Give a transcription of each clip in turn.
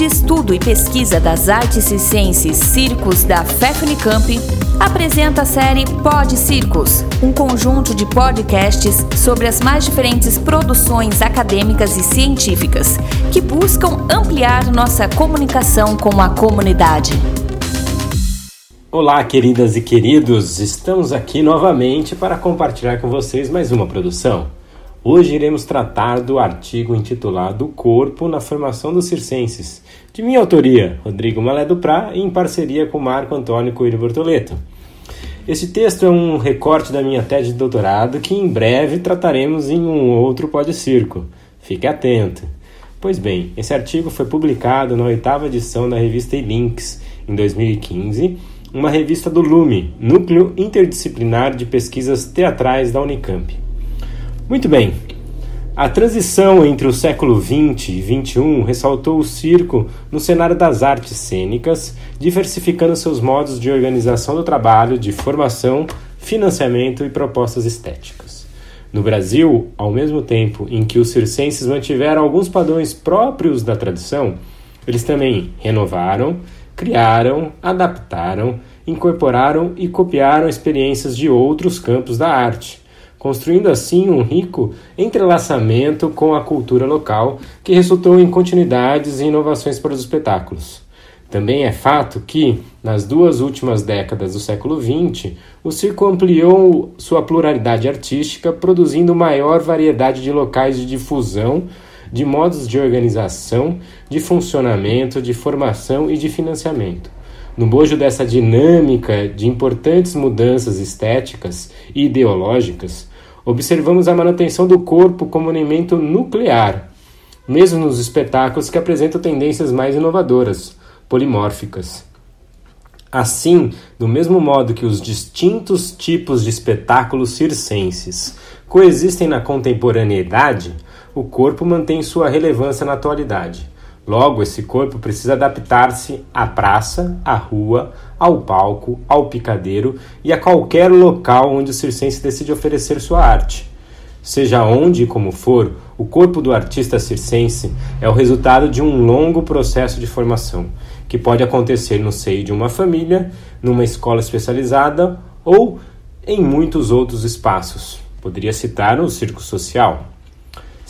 de Estudo e Pesquisa das Artes Circenses Circos da FEFNICAMP, apresenta a série Pod Circos, um conjunto de podcasts sobre as mais diferentes produções acadêmicas e científicas que buscam ampliar nossa comunicação com a comunidade. Olá, queridas e queridos, estamos aqui novamente para compartilhar com vocês mais uma produção. Hoje iremos tratar do artigo intitulado Corpo na Formação dos Circenses, de minha autoria, Rodrigo Malé Duprá, em parceria com Marco Antônio Coelho Bortoleto. Este texto é um recorte da minha tese de doutorado que em breve trataremos em um outro Pode Circo. Fique atento! Pois bem, esse artigo foi publicado na oitava edição da revista Links em 2015, uma revista do LUME, Núcleo Interdisciplinar de Pesquisas Teatrais da Unicamp. Muito bem. A transição entre o século XX e XXI ressaltou o circo no cenário das artes cênicas, diversificando seus modos de organização do trabalho, de formação, financiamento e propostas estéticas. No Brasil, ao mesmo tempo em que os circenses mantiveram alguns padrões próprios da tradição, eles também renovaram, criaram, adaptaram, incorporaram e copiaram experiências de outros campos da arte construindo assim um rico entrelaçamento com a cultura local que resultou em continuidades e inovações para os espetáculos. Também é fato que, nas duas últimas décadas do século XX, o circo ampliou sua pluralidade artística, produzindo maior variedade de locais de difusão, de modos de organização, de funcionamento, de formação e de financiamento. No bojo dessa dinâmica de importantes mudanças estéticas e ideológicas, observamos a manutenção do corpo como elemento nuclear, mesmo nos espetáculos que apresentam tendências mais inovadoras, polimórficas. Assim, do mesmo modo que os distintos tipos de espetáculos circenses coexistem na contemporaneidade, o corpo mantém sua relevância na atualidade. Logo, esse corpo precisa adaptar-se à praça, à rua, ao palco, ao picadeiro e a qualquer local onde o circense decide oferecer sua arte. Seja onde e como for, o corpo do artista circense é o resultado de um longo processo de formação, que pode acontecer no seio de uma família, numa escola especializada ou em muitos outros espaços. Poderia citar o circo social.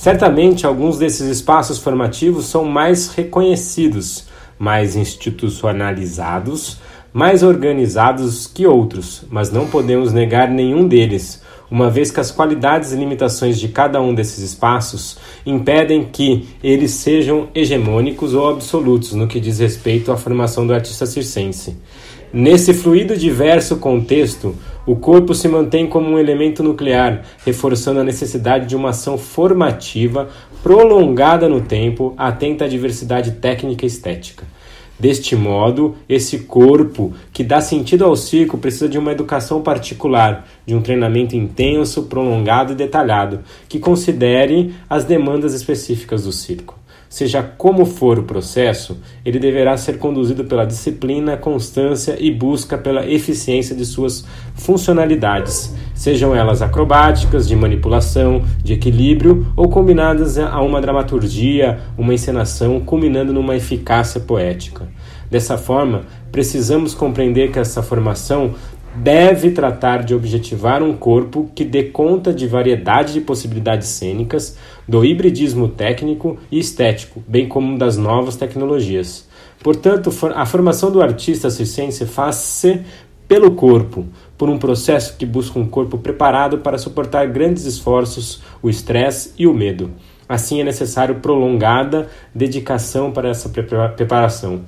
Certamente, alguns desses espaços formativos são mais reconhecidos, mais institucionalizados, mais organizados que outros, mas não podemos negar nenhum deles, uma vez que as qualidades e limitações de cada um desses espaços impedem que eles sejam hegemônicos ou absolutos no que diz respeito à formação do artista circense. Nesse fluido diverso contexto, o corpo se mantém como um elemento nuclear, reforçando a necessidade de uma ação formativa prolongada no tempo, atenta à diversidade técnica e estética. Deste modo, esse corpo que dá sentido ao circo precisa de uma educação particular, de um treinamento intenso, prolongado e detalhado, que considere as demandas específicas do circo. Seja como for o processo, ele deverá ser conduzido pela disciplina, constância e busca pela eficiência de suas funcionalidades, sejam elas acrobáticas, de manipulação, de equilíbrio ou combinadas a uma dramaturgia, uma encenação, culminando numa eficácia poética. Dessa forma, precisamos compreender que essa formação deve tratar de objetivar um corpo que dê conta de variedade de possibilidades cênicas, do hibridismo técnico e estético, bem como das novas tecnologias. Portanto, a formação do artista circense faz-se pelo corpo, por um processo que busca um corpo preparado para suportar grandes esforços, o estresse e o medo. Assim, é necessário prolongada dedicação para essa preparação.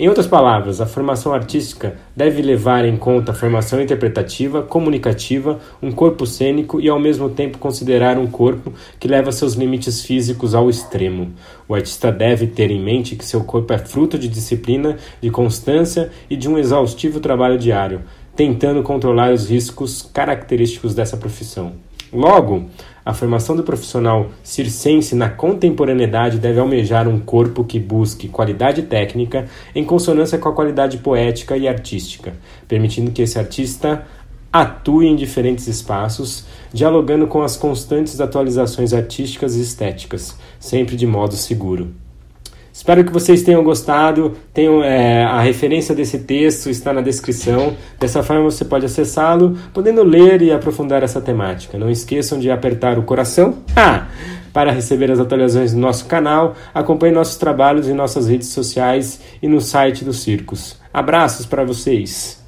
Em outras palavras, a formação artística deve levar em conta a formação interpretativa, comunicativa, um corpo cênico e ao mesmo tempo considerar um corpo que leva seus limites físicos ao extremo. O artista deve ter em mente que seu corpo é fruto de disciplina, de constância e de um exaustivo trabalho diário, tentando controlar os riscos característicos dessa profissão. Logo, a formação do profissional circense na contemporaneidade deve almejar um corpo que busque qualidade técnica em consonância com a qualidade poética e artística, permitindo que esse artista atue em diferentes espaços, dialogando com as constantes atualizações artísticas e estéticas, sempre de modo seguro. Espero que vocês tenham gostado. Tenham, é, a referência desse texto está na descrição. Dessa forma você pode acessá-lo, podendo ler e aprofundar essa temática. Não esqueçam de apertar o coração. Ah! Para receber as atualizações do nosso canal, acompanhe nossos trabalhos em nossas redes sociais e no site do Circos. Abraços para vocês!